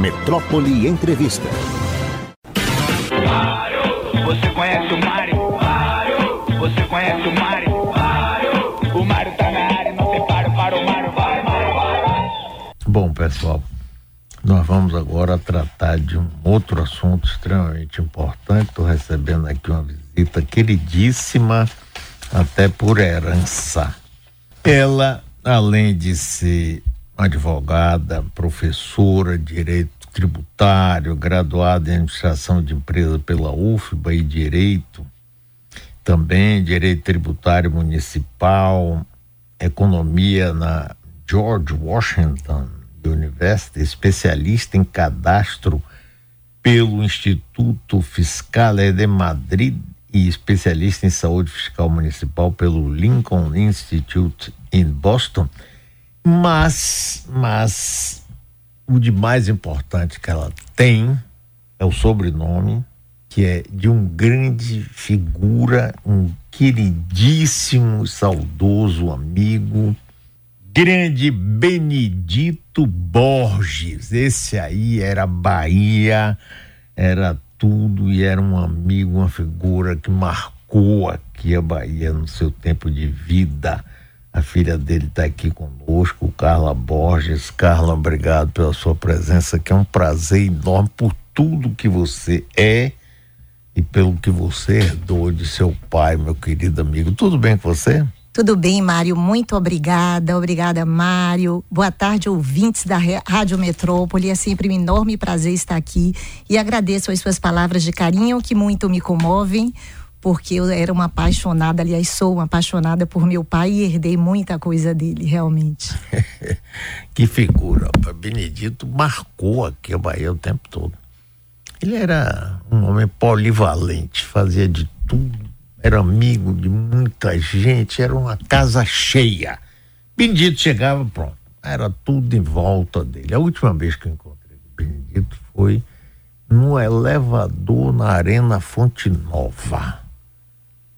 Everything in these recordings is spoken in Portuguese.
Metrópole Entrevista. Você conhece o Mário? Você conhece o Mário? O Mário tá na área, não tem paro para o Mário. Vai, Mário, vai. Bom, pessoal, nós vamos agora tratar de um outro assunto extremamente importante. Estou recebendo aqui uma visita queridíssima, até por herança. Ela, além de ser advogada, professora de direito tributário, graduada em administração de empresa pela UFBA e direito, também direito tributário municipal, economia na George Washington University, especialista em cadastro pelo Instituto Fiscal de Madrid e especialista em saúde fiscal municipal pelo Lincoln Institute em Boston. Mas, mas o de mais importante que ela tem é o sobrenome, que é de um grande figura, um queridíssimo, saudoso amigo, grande Benedito Borges. Esse aí era Bahia, era tudo e era um amigo, uma figura que marcou aqui a Bahia no seu tempo de vida. A filha dele está aqui conosco, Carla Borges. Carla, obrigado pela sua presença, que é um prazer enorme por tudo que você é e pelo que você herdou de seu pai, meu querido amigo. Tudo bem com você? Tudo bem, Mário. Muito obrigada. Obrigada, Mário. Boa tarde, ouvintes da Rádio Metrópole. É sempre um enorme prazer estar aqui e agradeço as suas palavras de carinho que muito me comovem porque eu era uma apaixonada, aliás, sou uma apaixonada por meu pai e herdei muita coisa dele, realmente. que figura. Benedito marcou aqui a Bahia o tempo todo. Ele era um homem polivalente, fazia de tudo, era amigo de muita gente, era uma casa cheia. Benedito chegava, pronto, era tudo em volta dele. A última vez que eu encontrei o Benedito foi no elevador na Arena Fonte Nova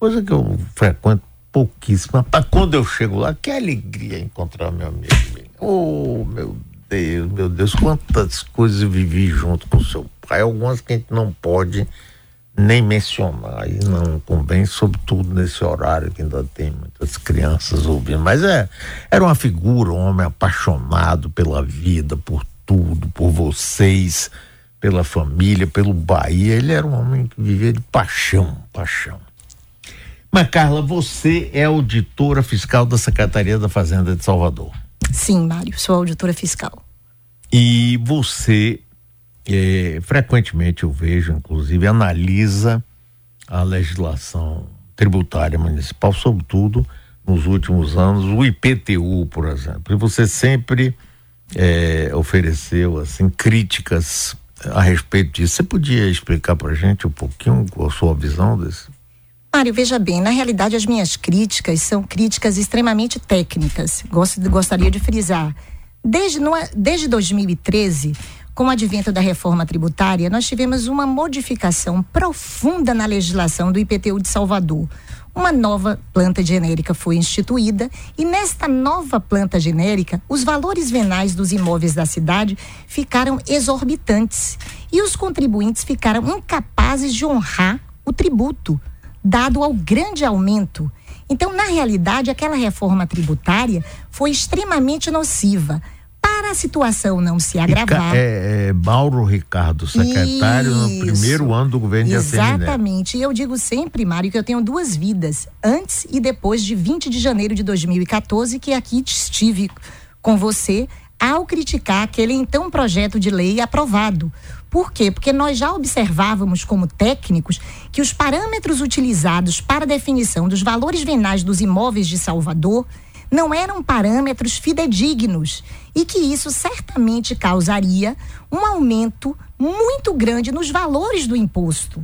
coisa que eu frequento pouquíssimo. Mas quando eu chego lá, que alegria encontrar meu amigo. Oh, meu Deus, meu Deus, quantas coisas vivi junto com seu pai, algumas que a gente não pode nem mencionar e não convém, sobretudo nesse horário que ainda tem muitas crianças ouvindo. Mas é, era uma figura, um homem apaixonado pela vida, por tudo, por vocês, pela família, pelo Bahia. Ele era um homem que vivia de paixão, paixão. Mas, Carla, você é auditora fiscal da Secretaria da Fazenda de Salvador. Sim, Mário, sou auditora fiscal. E você, é, frequentemente eu vejo, inclusive, analisa a legislação tributária municipal, sobretudo nos últimos anos, o IPTU, por exemplo. E você sempre é, ofereceu assim críticas a respeito disso. Você podia explicar para a gente um pouquinho a sua visão desse Mário, veja bem, na realidade as minhas críticas são críticas extremamente técnicas. Gosto, gostaria de frisar. Desde, no, desde 2013, com o advento da reforma tributária, nós tivemos uma modificação profunda na legislação do IPTU de Salvador. Uma nova planta genérica foi instituída e nesta nova planta genérica, os valores venais dos imóveis da cidade ficaram exorbitantes e os contribuintes ficaram incapazes de honrar o tributo dado ao grande aumento. Então, na realidade, aquela reforma tributária foi extremamente nociva. Para a situação não se agravar. É, é Mauro Ricardo, secretário Isso. no primeiro ano do governo de Exatamente. E eu digo sempre, Mário, que eu tenho duas vidas, antes e depois de 20 de janeiro de 2014, que aqui estive com você ao criticar aquele então projeto de lei aprovado. Por quê? Porque nós já observávamos como técnicos que os parâmetros utilizados para a definição dos valores venais dos imóveis de Salvador não eram parâmetros fidedignos e que isso certamente causaria um aumento muito grande nos valores do imposto.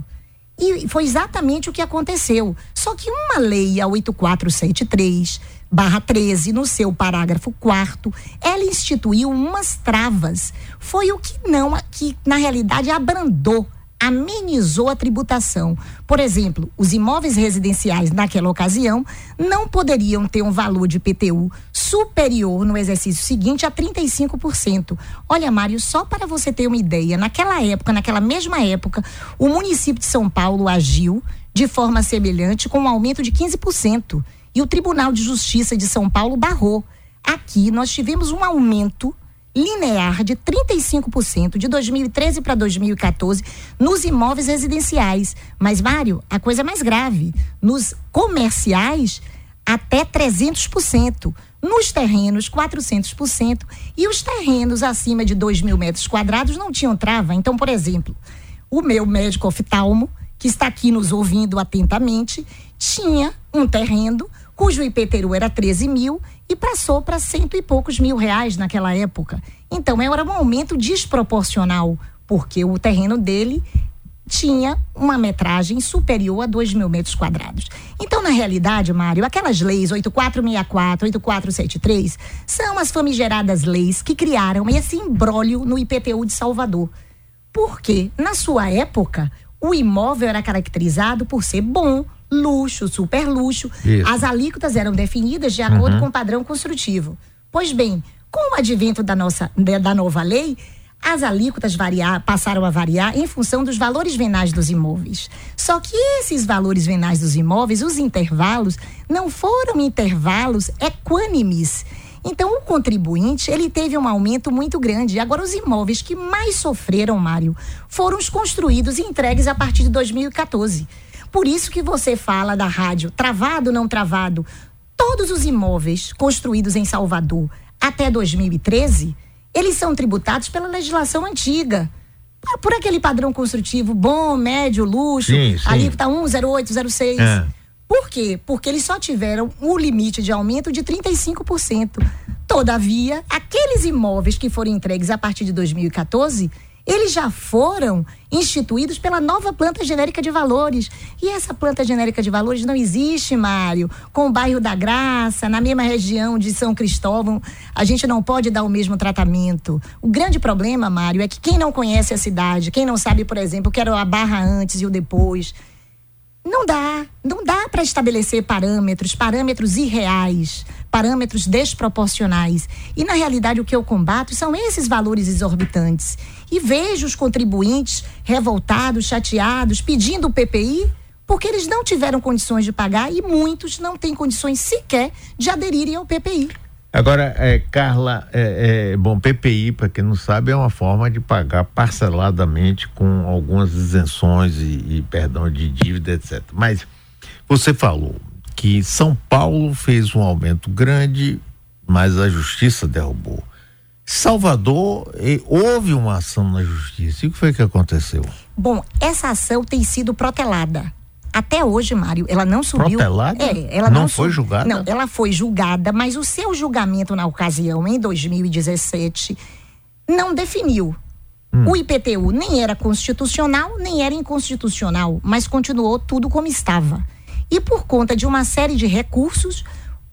E foi exatamente o que aconteceu. Só que uma lei, a 8473, barra 13, no seu parágrafo 4 ela instituiu umas travas. Foi o que não, que na realidade abrandou amenizou a tributação. Por exemplo, os imóveis residenciais naquela ocasião não poderiam ter um valor de PTU superior no exercício seguinte a 35%. Olha, Mário, só para você ter uma ideia, naquela época, naquela mesma época, o município de São Paulo agiu de forma semelhante com um aumento de 15%. E o Tribunal de Justiça de São Paulo barrou. Aqui nós tivemos um aumento linear de 35% de 2013 para 2014 nos imóveis residenciais. Mas, Mário, a coisa é mais grave. Nos comerciais, até 300%. Nos terrenos, 400%. E os terrenos acima de 2 mil metros quadrados não tinham trava. Então, por exemplo, o meu médico oftalmo, que está aqui nos ouvindo atentamente, tinha um terreno cujo IPTU era 13 mil e passou para cento e poucos mil reais naquela época. Então era um aumento desproporcional, porque o terreno dele tinha uma metragem superior a 2 mil metros quadrados. Então, na realidade, Mário, aquelas leis 8464, 8473 são as famigeradas leis que criaram esse imbróglio no IPTU de Salvador. Porque, na sua época, o imóvel era caracterizado por ser bom, luxo, super luxo. Isso. As alíquotas eram definidas de acordo uhum. com o padrão construtivo. Pois bem, com o advento da, nossa, da nova lei, as alíquotas variar, passaram a variar em função dos valores venais dos imóveis. Só que esses valores venais dos imóveis, os intervalos, não foram intervalos equânimes. Então, o contribuinte, ele teve um aumento muito grande. Agora, os imóveis que mais sofreram, Mário, foram os construídos e entregues a partir de 2014. Por isso que você fala da rádio travado ou não travado. Todos os imóveis construídos em Salvador até 2013, eles são tributados pela legislação antiga. Por aquele padrão construtivo bom, médio, luxo, sim, sim. alíquota 1, 08, 06. É. Por quê? Porque eles só tiveram o limite de aumento de 35%. Todavia, aqueles imóveis que foram entregues a partir de 2014 eles já foram instituídos pela nova planta genérica de valores. E essa planta genérica de valores não existe, Mário, com o bairro da Graça, na mesma região de São Cristóvão. A gente não pode dar o mesmo tratamento. O grande problema, Mário, é que quem não conhece a cidade, quem não sabe, por exemplo, que era a barra antes e o depois, não dá, não dá para estabelecer parâmetros, parâmetros irreais, parâmetros desproporcionais. E na realidade o que eu combato são esses valores exorbitantes. E vejo os contribuintes revoltados, chateados, pedindo o PPI, porque eles não tiveram condições de pagar e muitos não têm condições sequer de aderirem ao PPI. Agora, é, Carla, é, é, bom, PPI, para quem não sabe, é uma forma de pagar parceladamente com algumas isenções e, e perdão de dívida, etc. Mas você falou que São Paulo fez um aumento grande, mas a justiça derrubou. Salvador, houve uma ação na justiça. E o que foi que aconteceu? Bom, essa ação tem sido protelada. Até hoje, Mário, ela não subiu. Protelada? É, ela não, não foi julgada? Não, ela foi julgada, mas o seu julgamento na ocasião, em 2017, não definiu. Hum. O IPTU nem era constitucional, nem era inconstitucional, mas continuou tudo como estava. E por conta de uma série de recursos,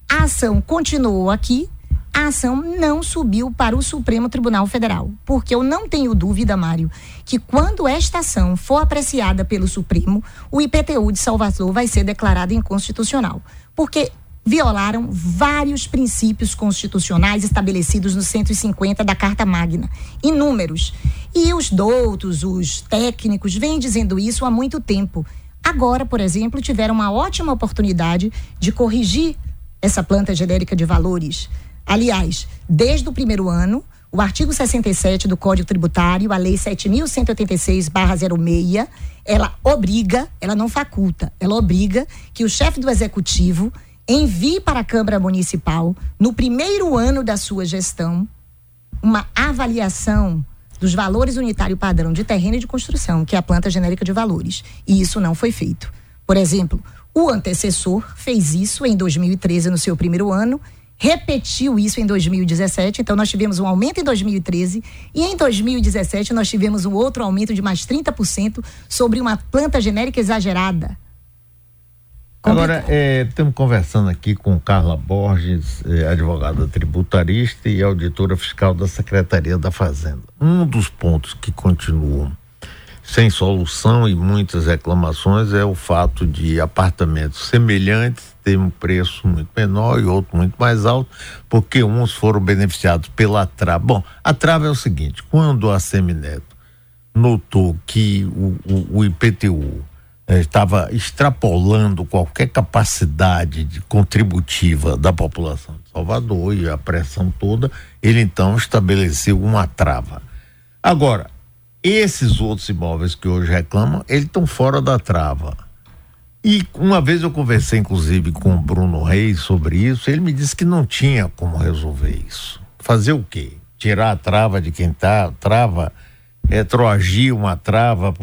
a ação continuou aqui, a ação não subiu para o Supremo Tribunal Federal. Porque eu não tenho dúvida, Mário, que quando esta ação for apreciada pelo Supremo, o IPTU de Salvador vai ser declarado inconstitucional. Porque violaram vários princípios constitucionais estabelecidos no 150 da Carta Magna, inúmeros. E os doutos, os técnicos, vêm dizendo isso há muito tempo. Agora, por exemplo, tiveram uma ótima oportunidade de corrigir essa planta genérica de valores Aliás, desde o primeiro ano, o artigo 67 do Código Tributário, a Lei 7.186-06, ela obriga, ela não faculta, ela obriga que o chefe do executivo envie para a Câmara Municipal, no primeiro ano da sua gestão, uma avaliação dos valores unitário padrão de terreno e de construção, que é a planta genérica de valores. E isso não foi feito. Por exemplo, o antecessor fez isso em 2013, no seu primeiro ano, repetiu isso em 2017. Então, nós tivemos um aumento em 2013 e em 2017 nós tivemos um outro aumento de mais 30% sobre uma planta genérica exagerada. Agora, é, estamos conversando aqui com Carla Borges, é, advogada tributarista e auditora fiscal da Secretaria da Fazenda. Um dos pontos que continuam sem solução e muitas reclamações é o fato de apartamentos semelhantes terem um preço muito menor e outro muito mais alto, porque uns foram beneficiados pela trava. Bom, a trava é o seguinte: quando a Semineto notou que o, o, o IPTU eh, estava extrapolando qualquer capacidade de contributiva da população de Salvador e a pressão toda, ele então estabeleceu uma trava. Agora, esses outros imóveis que hoje reclamam, eles estão fora da trava. E uma vez eu conversei, inclusive, com o Bruno Reis sobre isso, ele me disse que não tinha como resolver isso. Fazer o quê? Tirar a trava de quem tá, trava retroagir uma trava,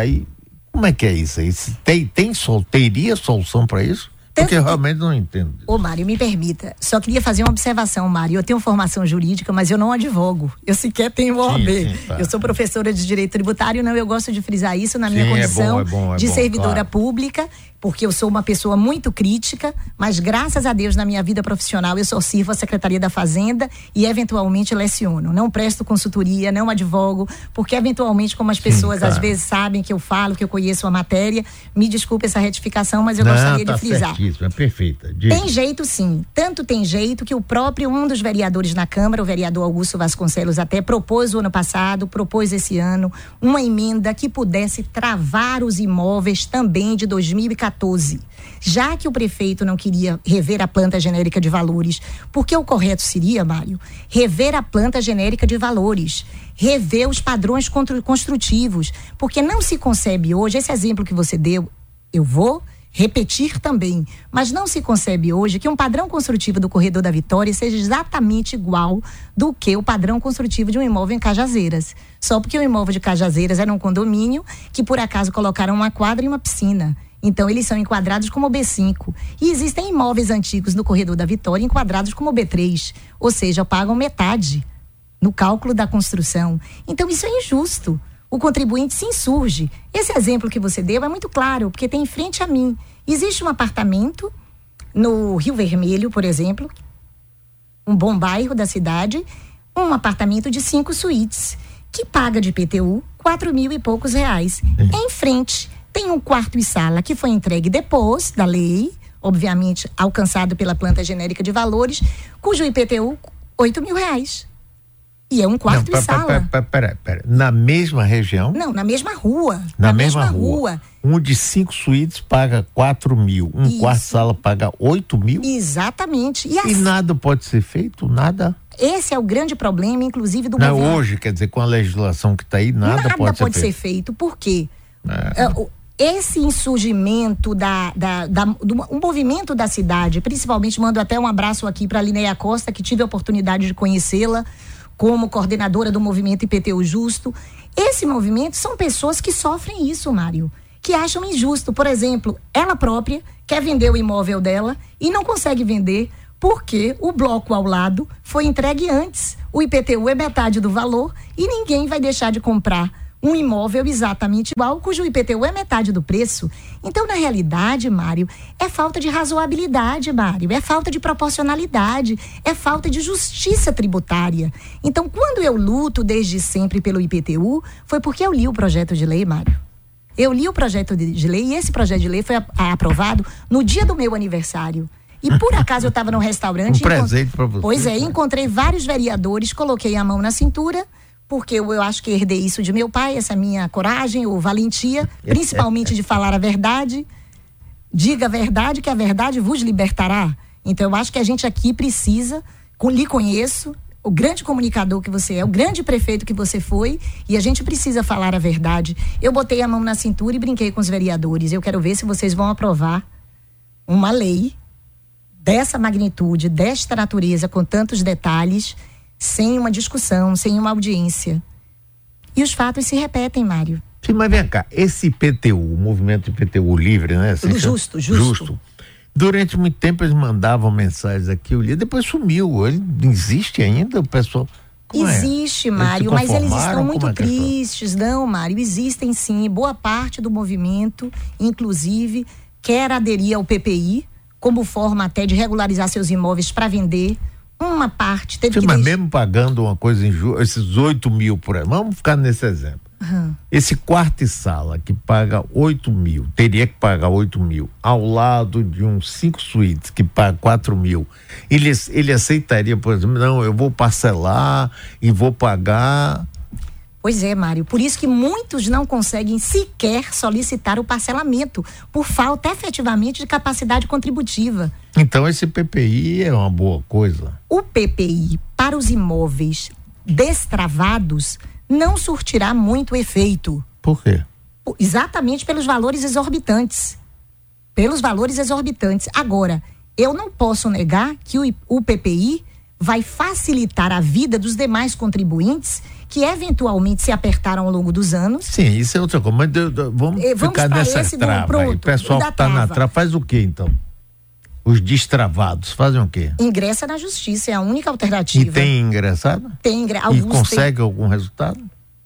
aí como é que é isso aí? Tem, tem sol, teria solução para isso? Porque eu realmente não entendo. Ô, Mário, me permita. Só queria fazer uma observação, Mário. Eu tenho formação jurídica, mas eu não advogo. Eu sequer tenho OAB. Sim, sim, tá. Eu sou professora de direito tributário, não. Eu gosto de frisar isso na minha sim, condição é bom, é bom, é de bom, servidora claro. pública porque eu sou uma pessoa muito crítica, mas graças a Deus na minha vida profissional eu só sirvo a Secretaria da Fazenda e eventualmente leciono. Não presto consultoria, não advogo, porque eventualmente, como as pessoas Sim, às vezes sabem que eu falo, que eu conheço a matéria, me desculpe essa retificação, mas eu não, gostaria tá de frisar. É perfeita. Tem jeito sim. Tanto tem jeito que o próprio um dos vereadores na Câmara, o vereador Augusto Vasconcelos, até propôs o ano passado, propôs esse ano, uma emenda que pudesse travar os imóveis também de 2014 2014, já que o prefeito não queria rever a planta genérica de valores, porque o correto seria, Mário, rever a planta genérica de valores, rever os padrões construtivos, porque não se concebe hoje, esse exemplo que você deu, eu vou repetir também, mas não se concebe hoje que um padrão construtivo do corredor da Vitória seja exatamente igual do que o padrão construtivo de um imóvel em Cajazeiras. Só porque o imóvel de Cajazeiras era um condomínio que por acaso colocaram uma quadra e uma piscina. Então, eles são enquadrados como B5. E existem imóveis antigos no Corredor da Vitória enquadrados como B3, ou seja, pagam metade no cálculo da construção. Então, isso é injusto. O contribuinte se insurge. Esse exemplo que você deu é muito claro, porque tem em frente a mim. Existe um apartamento no Rio Vermelho, por exemplo, um bom bairro da cidade, um apartamento de cinco suítes, que paga de PTU quatro mil e poucos reais. É em frente tem um quarto e sala que foi entregue depois da lei, obviamente alcançado pela planta genérica de valores, cujo IPTU, 8 mil reais. E é um quarto Não, e sala. Pera, pera, Na mesma região? Não, na mesma rua. Na, na mesma, mesma rua. rua. Um de cinco suítes paga 4 mil. Um Isso. quarto sala paga 8 mil. Exatamente. E, assim, e, nada pode ser feito? Nada? Esse é o grande problema, inclusive, do Não, governo. Hoje, quer dizer, com a legislação que está aí, nada, nada pode, pode ser, ser feito. Por quê? É. é esse insurgimento da, da, da, do um movimento da cidade, principalmente mando até um abraço aqui para a Lineia Costa, que tive a oportunidade de conhecê-la como coordenadora do movimento IPTU Justo. Esse movimento são pessoas que sofrem isso, Mário, que acham injusto. Por exemplo, ela própria quer vender o imóvel dela e não consegue vender porque o bloco ao lado foi entregue antes. O IPTU é metade do valor e ninguém vai deixar de comprar um imóvel exatamente igual, cujo IPTU é metade do preço. Então, na realidade, Mário, é falta de razoabilidade, Mário, é falta de proporcionalidade, é falta de justiça tributária. Então, quando eu luto desde sempre pelo IPTU, foi porque eu li o projeto de lei, Mário. Eu li o projeto de lei e esse projeto de lei foi aprovado no dia do meu aniversário. E por acaso eu estava num restaurante. Um presente para você. Pois é, encontrei vários vereadores, coloquei a mão na cintura porque eu, eu acho que herdei isso de meu pai, essa minha coragem ou valentia, principalmente de falar a verdade. Diga a verdade, que a verdade vos libertará. Então, eu acho que a gente aqui precisa, com, lhe conheço, o grande comunicador que você é, o grande prefeito que você foi, e a gente precisa falar a verdade. Eu botei a mão na cintura e brinquei com os vereadores. Eu quero ver se vocês vão aprovar uma lei dessa magnitude, desta natureza, com tantos detalhes sem uma discussão, sem uma audiência. E os fatos se repetem, Mário. Sim, mas vem cá, esse IPTU, o movimento IPTU livre, né? Assim, justo, justo. Justo. Durante muito tempo eles mandavam mensagens aqui, eu lia, depois sumiu. Ele existe ainda, o pessoal. Como é? Existe, é? Mário, mas eles estão muito é tristes. Não, Mário, existem sim. Boa parte do movimento, inclusive, quer aderir ao PPI, como forma até de regularizar seus imóveis para vender uma parte teve Sim, que. Mas mesmo pagando uma coisa injusta, esses 8 mil por ano, vamos ficar nesse exemplo. Uhum. Esse quarto e sala que paga 8 mil, teria que pagar 8 mil, ao lado de um cinco suítes que paga 4 mil, ele, ele aceitaria, por exemplo, não, eu vou parcelar e vou pagar. Pois é, Mário. Por isso que muitos não conseguem sequer solicitar o parcelamento, por falta efetivamente de capacidade contributiva. Então, esse PPI é uma boa coisa. O PPI para os imóveis destravados não surtirá muito efeito. Por quê? Exatamente pelos valores exorbitantes. Pelos valores exorbitantes. Agora, eu não posso negar que o, o PPI vai facilitar a vida dos demais contribuintes que eventualmente se apertaram ao longo dos anos. Sim, isso é outra coisa. Mas vamos, vamos ficar nessa trava. O pessoal que está na trava faz o quê então? Os destravados fazem o quê? Ingressa na justiça, é a única alternativa. E tem ingressado? Tem ingressado. E consegue tem... algum resultado?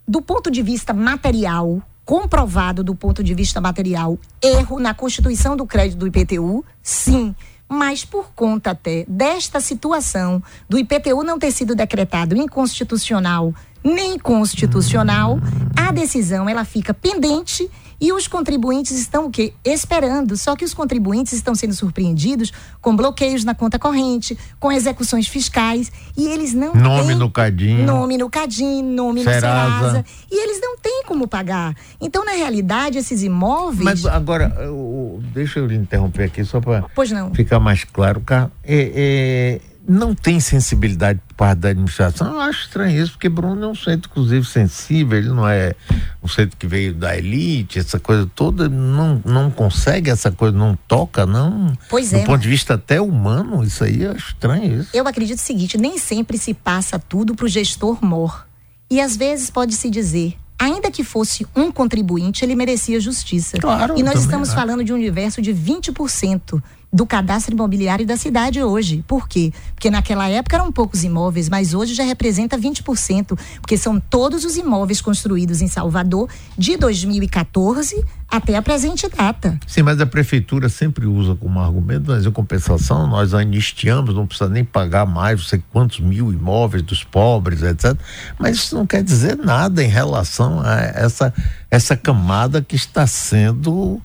Do ponto de vista material, comprovado do ponto de vista material, erro na constituição do crédito do IPTU, sim mas por conta até desta situação do IPTU não ter sido decretado inconstitucional nem constitucional, a decisão ela fica pendente e os contribuintes estão o quê? Esperando. Só que os contribuintes estão sendo surpreendidos com bloqueios na conta corrente, com execuções fiscais e eles não nome têm no cadinho, nome no cadinho, nome Serasa. no Serasa e eles não têm como pagar. Então na realidade esses imóveis. Mas agora eu, deixa eu lhe interromper aqui só para ficar mais claro, cara. É, é não tem sensibilidade por parte da administração. Eu acho estranho isso, porque Bruno é um centro, inclusive, sensível, ele não é um centro que veio da elite, essa coisa toda, não, não consegue essa coisa, não toca, não. Pois Do é. Do ponto de vista até humano, isso aí é estranho. Isso. Eu acredito o seguinte: nem sempre se passa tudo para o gestor mor. E às vezes pode-se dizer, ainda que fosse um contribuinte, ele merecia justiça. Claro, e nós estamos falando de um universo de 20% do cadastro imobiliário da cidade hoje. Por quê? Porque naquela época eram poucos imóveis, mas hoje já representa 20%, porque são todos os imóveis construídos em Salvador de 2014 até a presente data. Sim, mas a prefeitura sempre usa como argumento, mas em compensação nós anistiamos, não precisa nem pagar mais, não sei quantos mil imóveis dos pobres, etc. Mas isso não quer dizer nada em relação a essa, essa camada que está sendo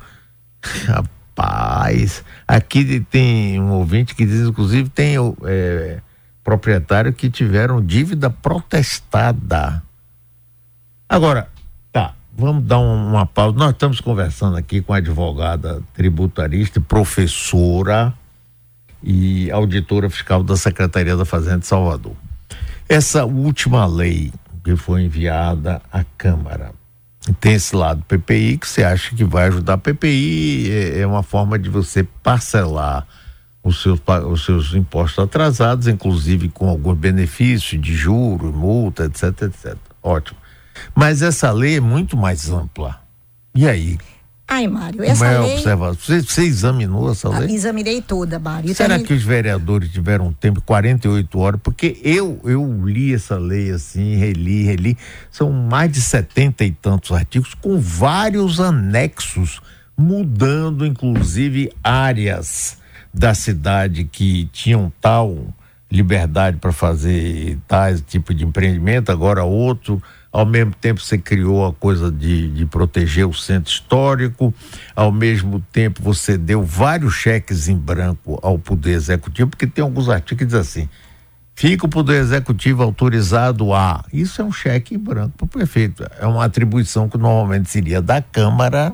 Rapaz, aqui tem um ouvinte que diz, inclusive, tem é, proprietário que tiveram dívida protestada. Agora, tá, vamos dar um, uma pausa. Nós estamos conversando aqui com a advogada tributarista, professora e auditora fiscal da Secretaria da Fazenda de Salvador. Essa última lei que foi enviada à Câmara tem esse lado PPI que você acha que vai ajudar. PPI é, é uma forma de você parcelar os seus, os seus impostos atrasados, inclusive com alguns benefícios de juros, multa, etc, etc. Ótimo. Mas essa lei é muito mais ampla. E aí? Ai, Mário, essa Como é lei... observação? Você, você examinou essa lei? Examinei toda, Mário. Será que os vereadores tiveram tempo, 48 horas? Porque eu, eu li essa lei assim, reli, reli. São mais de setenta e tantos artigos com vários anexos, mudando inclusive áreas da cidade que tinham tal liberdade para fazer tais tipo de empreendimento, agora outro ao mesmo tempo você criou a coisa de, de proteger o centro histórico, ao mesmo tempo você deu vários cheques em branco ao Poder Executivo, porque tem alguns artigos que dizem assim, fica o Poder Executivo autorizado a. Isso é um cheque em branco para o prefeito. É uma atribuição que normalmente seria da Câmara,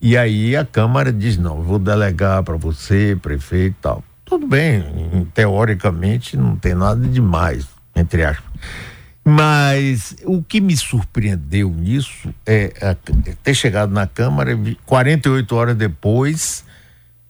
e aí a Câmara diz: não, vou delegar para você, prefeito e tal. Tudo bem, teoricamente não tem nada demais, entre aspas. Mas o que me surpreendeu nisso é, é ter chegado na Câmara 48 horas depois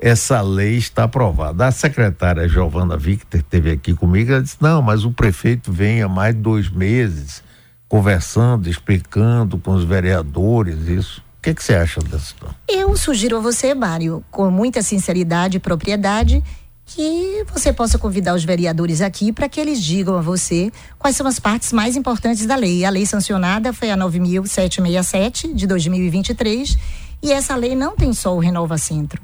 essa lei está aprovada. A secretária Giovana Victor teve aqui comigo, ela disse, não, mas o prefeito vem há mais de dois meses conversando, explicando com os vereadores isso. O que, que você acha dessa Eu sugiro a você, Mário, com muita sinceridade e propriedade, que você possa convidar os vereadores aqui para que eles digam a você quais são as partes mais importantes da lei. A lei sancionada foi a 9767 de 2023 e essa lei não tem só o Renova Centro.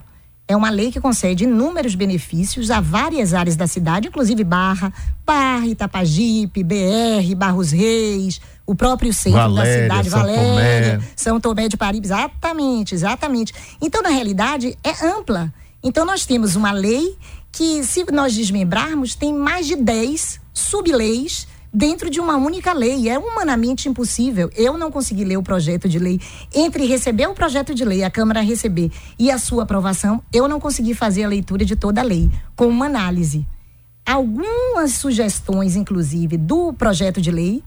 É uma lei que concede inúmeros benefícios a várias áreas da cidade, inclusive Barra, Barra, Itapajipe, BR, Barros Reis, o próprio centro Valéria, da cidade, São Valéria, Tomé. São Tomé de Paraíba. Exatamente, exatamente. Então, na realidade, é ampla. Então, nós temos uma lei que, se nós desmembrarmos, tem mais de 10 subleis dentro de uma única lei. É humanamente impossível. Eu não consegui ler o projeto de lei. Entre receber o projeto de lei, a Câmara receber e a sua aprovação, eu não consegui fazer a leitura de toda a lei, com uma análise. Algumas sugestões, inclusive, do projeto de lei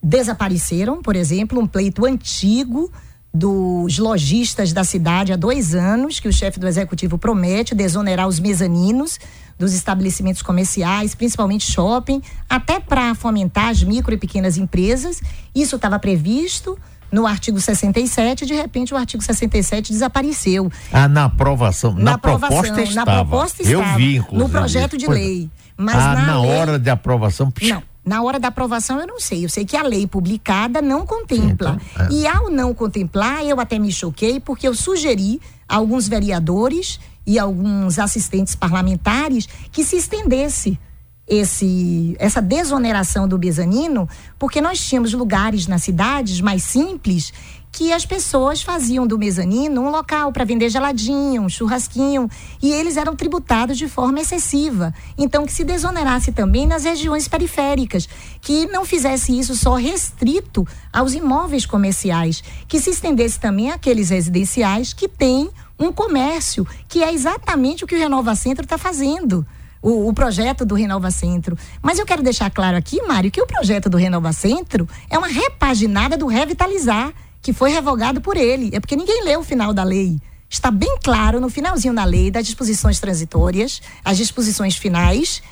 desapareceram, por exemplo, um pleito antigo dos lojistas da cidade há dois anos, que o chefe do executivo promete desonerar os mezaninos dos estabelecimentos comerciais, principalmente shopping, até para fomentar as micro e pequenas empresas. Isso estava previsto no artigo 67, de repente o artigo 67 desapareceu. Ah, na aprovação. Na, Na aprovação, proposta na estava. proposta Eu estava, vi, inclusive. no projeto de lei. Mas ah, na na, lei- hora de aprovação. Não, na hora da aprovação eu não sei. Eu sei que a lei publicada não contempla. Então, é. E ao não contemplar, eu até me choquei porque eu sugeri a alguns vereadores e alguns assistentes parlamentares que se estendesse esse essa desoneração do mezanino, porque nós tínhamos lugares nas cidades mais simples que as pessoas faziam do mezanino um local para vender geladinho, um churrasquinho, e eles eram tributados de forma excessiva. Então, que se desonerasse também nas regiões periféricas, que não fizesse isso só restrito aos imóveis comerciais, que se estendesse também àqueles residenciais que têm um comércio, que é exatamente o que o Renova Centro está fazendo o, o projeto do Renova Centro. Mas eu quero deixar claro aqui, Mário, que o projeto do Renova Centro é uma repaginada do Revitalizar, que foi revogado por ele. É porque ninguém leu o final da lei. Está bem claro no finalzinho da lei, das disposições transitórias, as disposições finais,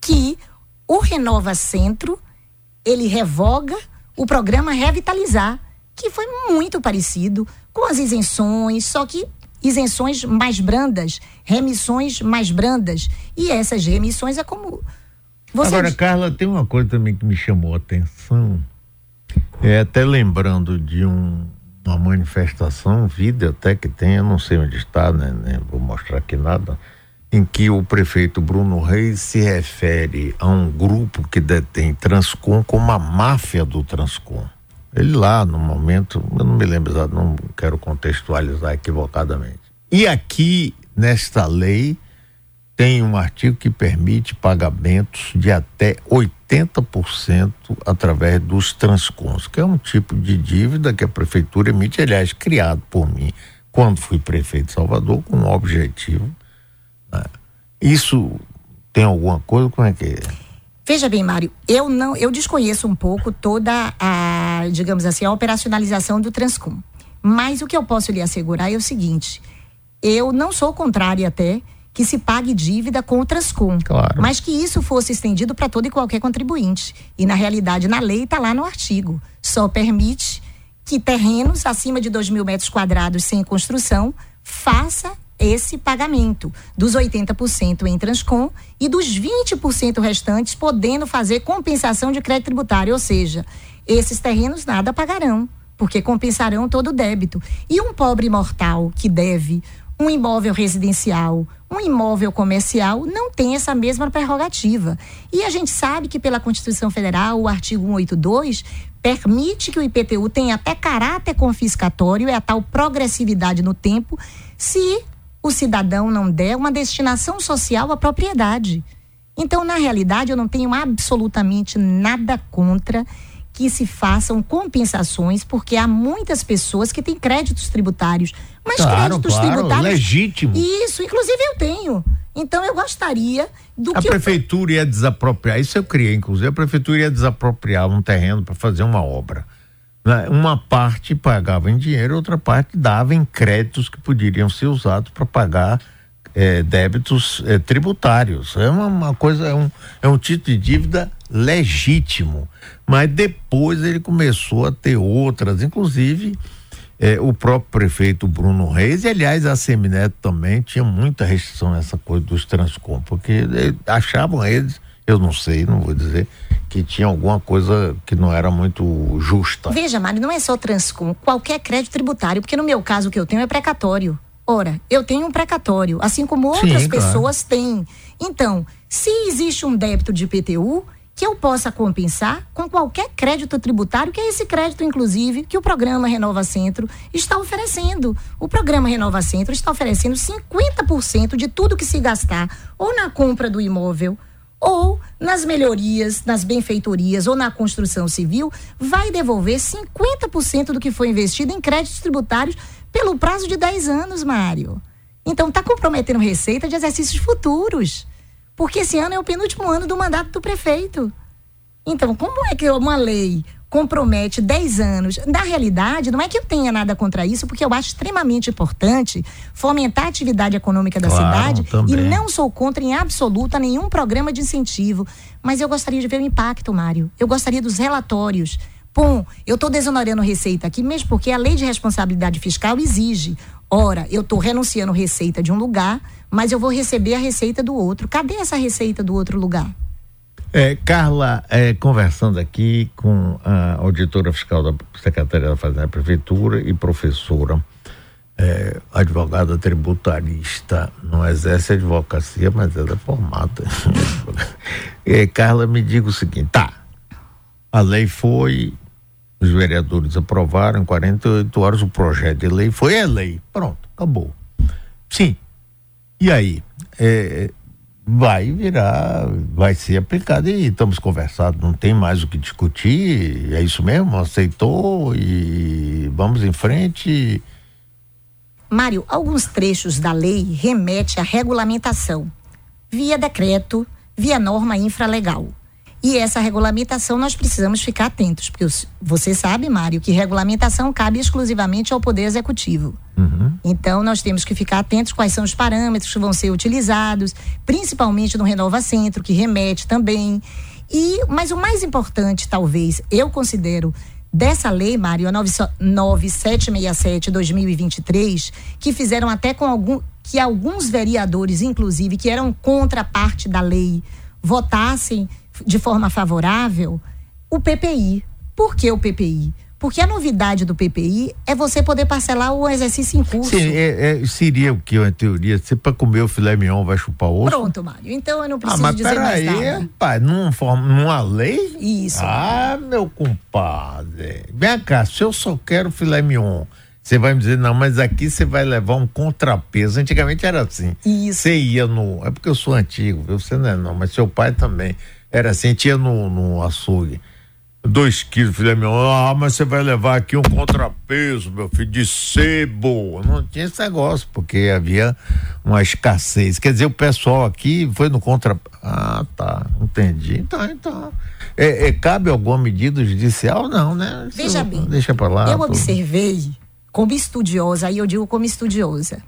que o Renova Centro ele revoga o programa Revitalizar, que foi muito parecido com as isenções, só que isenções mais brandas, remissões mais brandas. E essas remissões é como você Agora, diz- Carla, tem uma coisa também que me chamou a atenção. É até lembrando de um- uma manifestação, um vídeo até que tem, eu não sei onde está, né, né, vou mostrar aqui nada, em que o prefeito Bruno Reis se refere a um grupo que detém Transcom como a máfia do Transcom. Ele lá, no momento, eu não me lembro exato, não quero contextualizar equivocadamente. E aqui, nesta lei, tem um artigo que permite pagamentos de até 80% através dos transcons, que é um tipo de dívida que a prefeitura emite, aliás, criado por mim quando fui prefeito de Salvador, com um objetivo. né? Isso tem alguma coisa? Como é que é? Veja bem, Mário, eu não, eu desconheço um pouco toda a, digamos assim, a operacionalização do Transcom. Mas o que eu posso lhe assegurar é o seguinte: eu não sou contrária até que se pague dívida com o Transcom, Claro. mas que isso fosse estendido para todo e qualquer contribuinte. E na realidade, na lei está lá no artigo, só permite que terrenos acima de 2 mil metros quadrados sem construção faça esse pagamento dos 80% em Transcom e dos 20% restantes podendo fazer compensação de crédito tributário, ou seja, esses terrenos nada pagarão, porque compensarão todo o débito. E um pobre mortal que deve um imóvel residencial, um imóvel comercial, não tem essa mesma prerrogativa. E a gente sabe que pela Constituição Federal, o artigo 182 permite que o IPTU tenha até caráter confiscatório, é a tal progressividade no tempo, se o cidadão não der uma destinação social à propriedade. Então, na realidade, eu não tenho absolutamente nada contra que se façam compensações, porque há muitas pessoas que têm créditos tributários. Mas Claro, créditos claro, tributários. legítimo. Isso, inclusive eu tenho. Então eu gostaria do A que. o- prefeitura ia desapropriar, isso eu criei, inclusive, a prefeitura ia desapropriar um terreno para fazer uma obra. né? Uma parte pagava em dinheiro, outra parte dava em créditos que poderiam ser usados para pagar eh, débitos eh, tributários. É uma, uma coisa, é um, é um tipo de dívida legítimo. Mas depois ele começou a ter outras, inclusive é, o próprio prefeito Bruno Reis, e aliás a Semineto também tinha muita restrição nessa coisa dos Transcom, porque achavam eles, eu não sei, não vou dizer, que tinha alguma coisa que não era muito justa. Veja, Mário, não é só Transcom, qualquer crédito tributário, porque no meu caso o que eu tenho é precatório. Ora, eu tenho um precatório, assim como outras Sim, pessoas claro. têm. Então, se existe um débito de IPTU, que eu possa compensar com qualquer crédito tributário, que é esse crédito, inclusive, que o programa Renova Centro está oferecendo. O programa Renova Centro está oferecendo 50% de tudo que se gastar ou na compra do imóvel ou nas melhorias, nas benfeitorias ou na construção civil, vai devolver 50% do que foi investido em créditos tributários pelo prazo de 10 anos, Mário. Então está comprometendo receita de exercícios futuros. Porque esse ano é o penúltimo ano do mandato do prefeito. Então, como é que uma lei compromete 10 anos. Na realidade, não é que eu tenha nada contra isso, porque eu acho extremamente importante fomentar a atividade econômica da claro, cidade também. e não sou contra em absoluta nenhum programa de incentivo. Mas eu gostaria de ver o impacto, Mário. Eu gostaria dos relatórios. Pum, eu estou desonorando receita aqui, mesmo porque a lei de responsabilidade fiscal exige. Ora, eu estou renunciando receita de um lugar, mas eu vou receber a receita do outro. Cadê essa receita do outro lugar? É, Carla, é, conversando aqui com a auditora fiscal da Secretaria da Fazenda da Prefeitura e professora, é, advogada tributarista, não exerce advocacia, mas ela é formada. é, Carla, me diga o seguinte: tá, a lei foi, os vereadores aprovaram, em 48 horas o projeto de lei foi, é lei, pronto, acabou. Sim. E aí? É, vai virar, vai ser aplicado e estamos conversando, não tem mais o que discutir, é isso mesmo, aceitou e vamos em frente. Mário, alguns trechos da lei remete à regulamentação, via decreto, via norma infralegal. E essa regulamentação nós precisamos ficar atentos, porque você sabe, Mário, que regulamentação cabe exclusivamente ao Poder Executivo. Uhum. Então nós temos que ficar atentos quais são os parâmetros que vão ser utilizados, principalmente no Renova Centro, que remete também. E, mas o mais importante, talvez, eu considero dessa lei, Mário, a 9767-2023, que fizeram até com algum que alguns vereadores, inclusive, que eram contra a parte da lei, votassem de forma favorável o PPI. Por que o PPI? Porque a novidade do PPI é você poder parcelar o exercício em curso. Sim, é, é, seria o que, em teoria, você para comer o filé mignon vai chupar osso? Pronto, Mário. Então eu não preciso ah, mas dizer mais aí, nada. Pai, numa, forma, numa lei? Isso. Ah, meu compadre. Vem cá, se eu só quero filé mignon, você vai me dizer, não, mas aqui você vai levar um contrapeso. Antigamente era assim. Isso. Você ia no. É porque eu sou antigo, viu? Você não é, não, mas seu pai também. Era assim, tinha no, no açougue. Dois quilos, filé meu, ah, mas você vai levar aqui um contrapeso, meu filho, de sebo. Não tinha esse negócio, porque havia uma escassez. Quer dizer, o pessoal aqui foi no contra. Ah, tá, entendi. Então, então. É, é, cabe alguma medida judicial? Não, né? Veja bem. Deixa pra lá. Eu tô... observei, como estudiosa, aí eu digo como estudiosa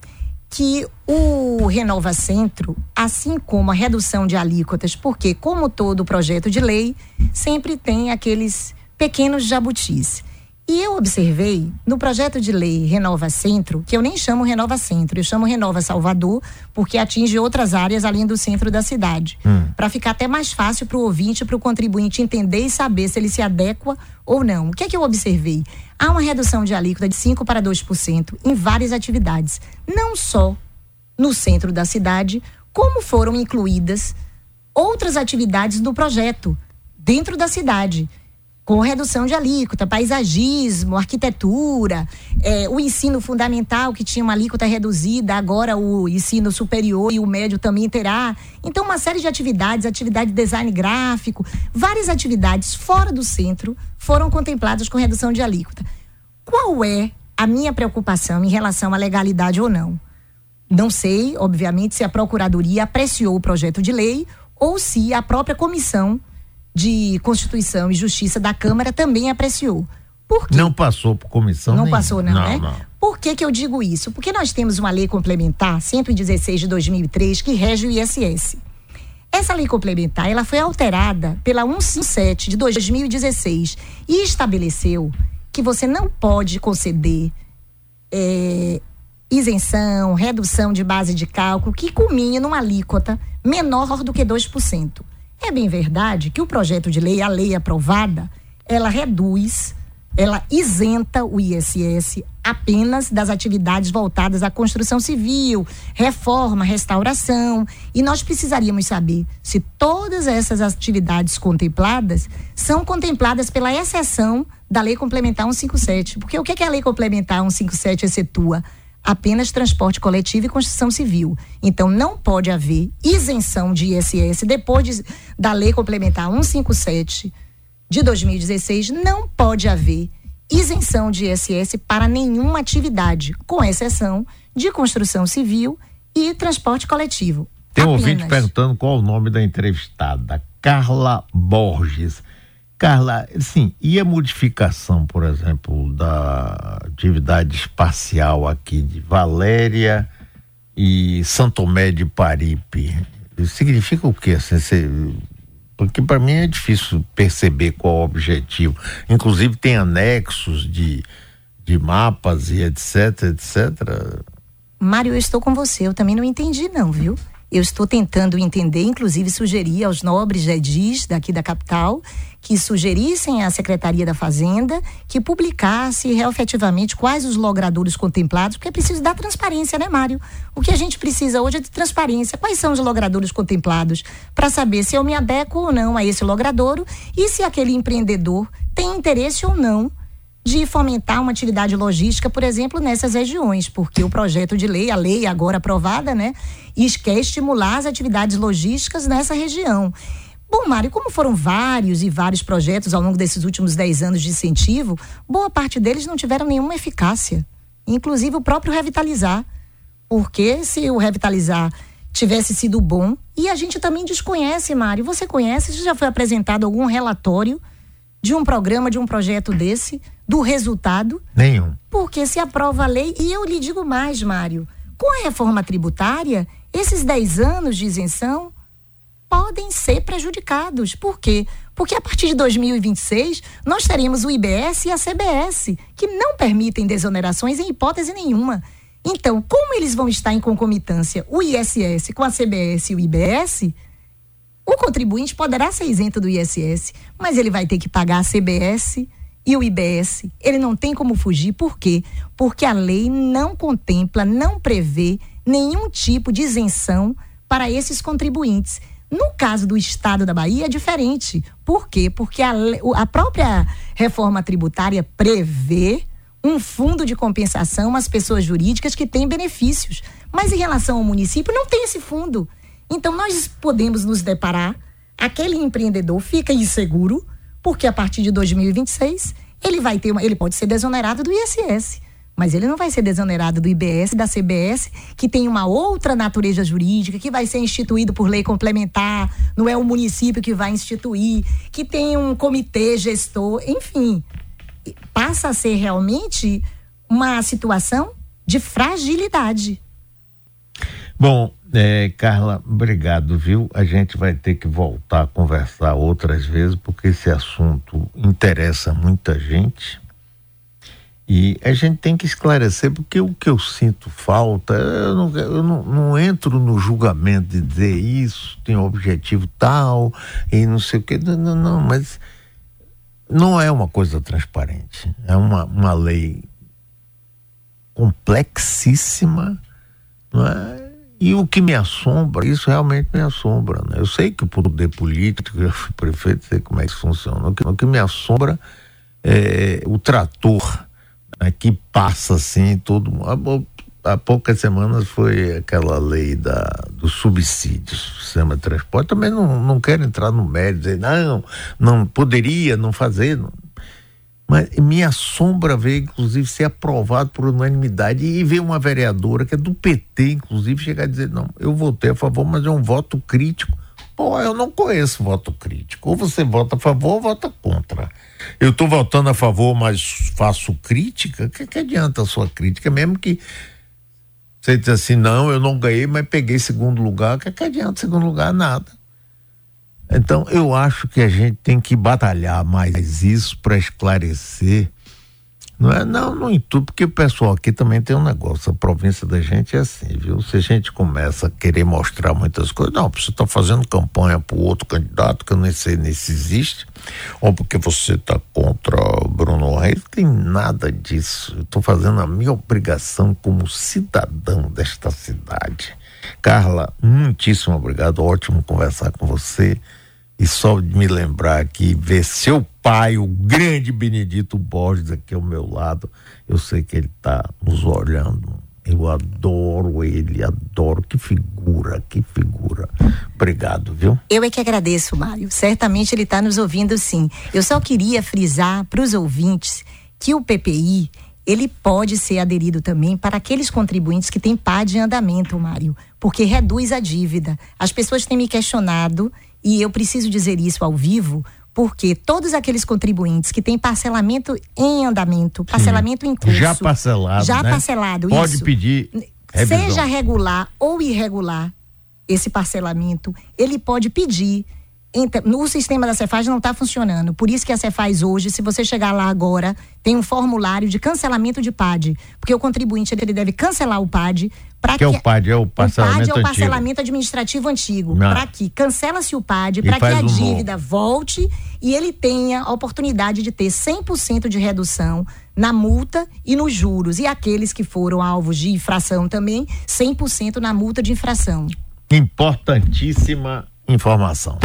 que o Renova Centro, assim como a redução de alíquotas, porque, como todo projeto de lei, sempre tem aqueles pequenos jabutis. E eu observei no projeto de lei Renova Centro, que eu nem chamo Renova Centro, eu chamo Renova Salvador, porque atinge outras áreas além do centro da cidade. Hum. Para ficar até mais fácil para o ouvinte, para o contribuinte entender e saber se ele se adequa ou não. O que é que eu observei? Há uma redução de alíquota de 5 para 2% em várias atividades, não só no centro da cidade, como foram incluídas outras atividades do projeto dentro da cidade com redução de alíquota, paisagismo, arquitetura, é, o ensino fundamental que tinha uma alíquota reduzida, agora o ensino superior e o médio também terá. Então, uma série de atividades, atividade de design gráfico, várias atividades fora do centro foram contempladas com redução de alíquota. Qual é a minha preocupação em relação à legalidade ou não? Não sei, obviamente, se a Procuradoria apreciou o projeto de lei ou se a própria comissão de Constituição e Justiça da Câmara também apreciou. Por quê? Não passou por comissão? Não nem... passou, não, não né? Não. Por que, que eu digo isso? Porque nós temos uma lei complementar, 116 de 2003, que rege o ISS. Essa lei complementar, ela foi alterada pela 157 de 2016 e estabeleceu que você não pode conceder é, isenção, redução de base de cálculo que culmine numa alíquota menor do que 2%. É bem verdade que o projeto de lei, a lei aprovada, ela reduz ela isenta o ISS apenas das atividades voltadas à construção civil, reforma, restauração. E nós precisaríamos saber se todas essas atividades contempladas são contempladas pela exceção da Lei Complementar 157. Porque o que, é que a Lei Complementar 157 excetua? Apenas transporte coletivo e construção civil. Então, não pode haver isenção de ISS depois de, da Lei Complementar 157 de 2016, não pode haver isenção de ISS para nenhuma atividade, com exceção de construção civil e transporte coletivo. Tem um ouvinte perguntando qual o nome da entrevistada, Carla Borges. Carla, sim, e a modificação, por exemplo, da atividade espacial aqui de Valéria e Santo Tomé de Paripe? Significa o quê? Assim, porque para mim é difícil perceber qual o objetivo. Inclusive tem anexos de, de mapas e etc, etc. Mário, eu estou com você, eu também não entendi não, viu? Eu estou tentando entender, inclusive sugerir aos nobres jedis daqui da capital que sugerissem à Secretaria da Fazenda que publicasse efetivamente quais os logradouros contemplados, porque é preciso dar transparência, né, Mário? O que a gente precisa hoje é de transparência. Quais são os logradouros contemplados para saber se eu me adequo ou não a esse logradouro e se aquele empreendedor tem interesse ou não de fomentar uma atividade logística, por exemplo, nessas regiões, porque o projeto de lei, a lei agora aprovada, né, quer estimular as atividades logísticas nessa região. Bom, Mário, como foram vários e vários projetos ao longo desses últimos 10 anos de incentivo, boa parte deles não tiveram nenhuma eficácia. Inclusive o próprio revitalizar. Porque se o revitalizar tivesse sido bom, e a gente também desconhece, Mário, você conhece, já foi apresentado algum relatório de um programa, de um projeto desse, do resultado? Nenhum. Porque se aprova a lei, e eu lhe digo mais, Mário, com a reforma tributária, esses 10 anos de isenção podem ser prejudicados. Por quê? Porque a partir de 2026 nós teremos o IBS e a CBS, que não permitem desonerações em hipótese nenhuma. Então, como eles vão estar em concomitância, o ISS com a CBS e o IBS, o contribuinte poderá ser isento do ISS, mas ele vai ter que pagar a CBS e o IBS. Ele não tem como fugir, por quê? Porque a lei não contempla, não prevê nenhum tipo de isenção para esses contribuintes. No caso do Estado da Bahia é diferente. Por quê? Porque a, a própria reforma tributária prevê um fundo de compensação às pessoas jurídicas que têm benefícios. Mas em relação ao município, não tem esse fundo. Então nós podemos nos deparar, aquele empreendedor fica inseguro, porque a partir de 2026 ele vai ter uma, ele pode ser desonerado do ISS mas ele não vai ser desonerado do IBS, da CBS, que tem uma outra natureza jurídica, que vai ser instituído por lei complementar, não é o município que vai instituir, que tem um comitê gestor, enfim. Passa a ser realmente uma situação de fragilidade. Bom, é, Carla, obrigado, viu? A gente vai ter que voltar a conversar outras vezes, porque esse assunto interessa muita gente e a gente tem que esclarecer, porque o que eu sinto falta, eu não, eu não, não entro no julgamento de dizer isso, tem um objetivo tal, e não sei o que. Não, não, não, mas não é uma coisa transparente. É uma, uma lei complexíssima, não é? E o que me assombra, isso realmente me assombra. Né? Eu sei que o poder político, eu fui prefeito, sei como é que funciona. O que, o que me assombra é o trator né, que passa assim, todo há poucas semanas foi aquela lei da, do subsídio, sistema de transporte. Também não, não quero entrar no mérito, dizer, não, não poderia não fazer. Não. Mas me assombra ver, inclusive, ser aprovado por unanimidade e ver uma vereadora que é do PT, inclusive, chegar a dizer, não, eu votei a favor, mas é um voto crítico. Pô, eu não conheço voto crítico. Ou você vota a favor ou vota contra eu estou votando a favor, mas faço crítica, o que, que adianta a sua crítica? Mesmo que você diz assim, não, eu não ganhei, mas peguei segundo lugar, o que, que adianta segundo lugar? Nada. Então, eu acho que a gente tem que batalhar mais isso para esclarecer Não é não, não tudo, porque o pessoal aqui também tem um negócio. A província da gente é assim, viu? Se a gente começa a querer mostrar muitas coisas, não, você está fazendo campanha para outro candidato que eu nem sei nem se existe, ou porque você está contra Bruno Reis, tem nada disso. Estou fazendo a minha obrigação como cidadão desta cidade. Carla, muitíssimo obrigado, ótimo conversar com você. E só de me lembrar aqui, ver seu pai, o grande Benedito Borges, aqui ao meu lado, eu sei que ele está nos olhando. Eu adoro ele, adoro. Que figura, que figura. Obrigado, viu? Eu é que agradeço, Mário. Certamente ele está nos ouvindo sim. Eu só queria frisar para os ouvintes que o PPI ele pode ser aderido também para aqueles contribuintes que têm PAD em andamento, Mário, porque reduz a dívida. As pessoas têm me questionado e eu preciso dizer isso ao vivo, porque todos aqueles contribuintes que têm parcelamento em andamento, parcelamento Sim. em curso, já parcelado, já né? parcelado, pode isso, pedir revisão. seja regular ou irregular esse parcelamento, ele pode pedir no sistema da Cefaz não está funcionando. Por isso que a Cefaz hoje, se você chegar lá agora, tem um formulário de cancelamento de PAD, porque o contribuinte ele deve cancelar o PAD para que, que é o PAD é o parcelamento o PAD é o parcelamento administrativo antigo, para que? Cancela-se o PAD, para que a um dívida volte e ele tenha a oportunidade de ter 100% de redução na multa e nos juros. E aqueles que foram alvos de infração também, 100% na multa de infração. Importantíssima informação.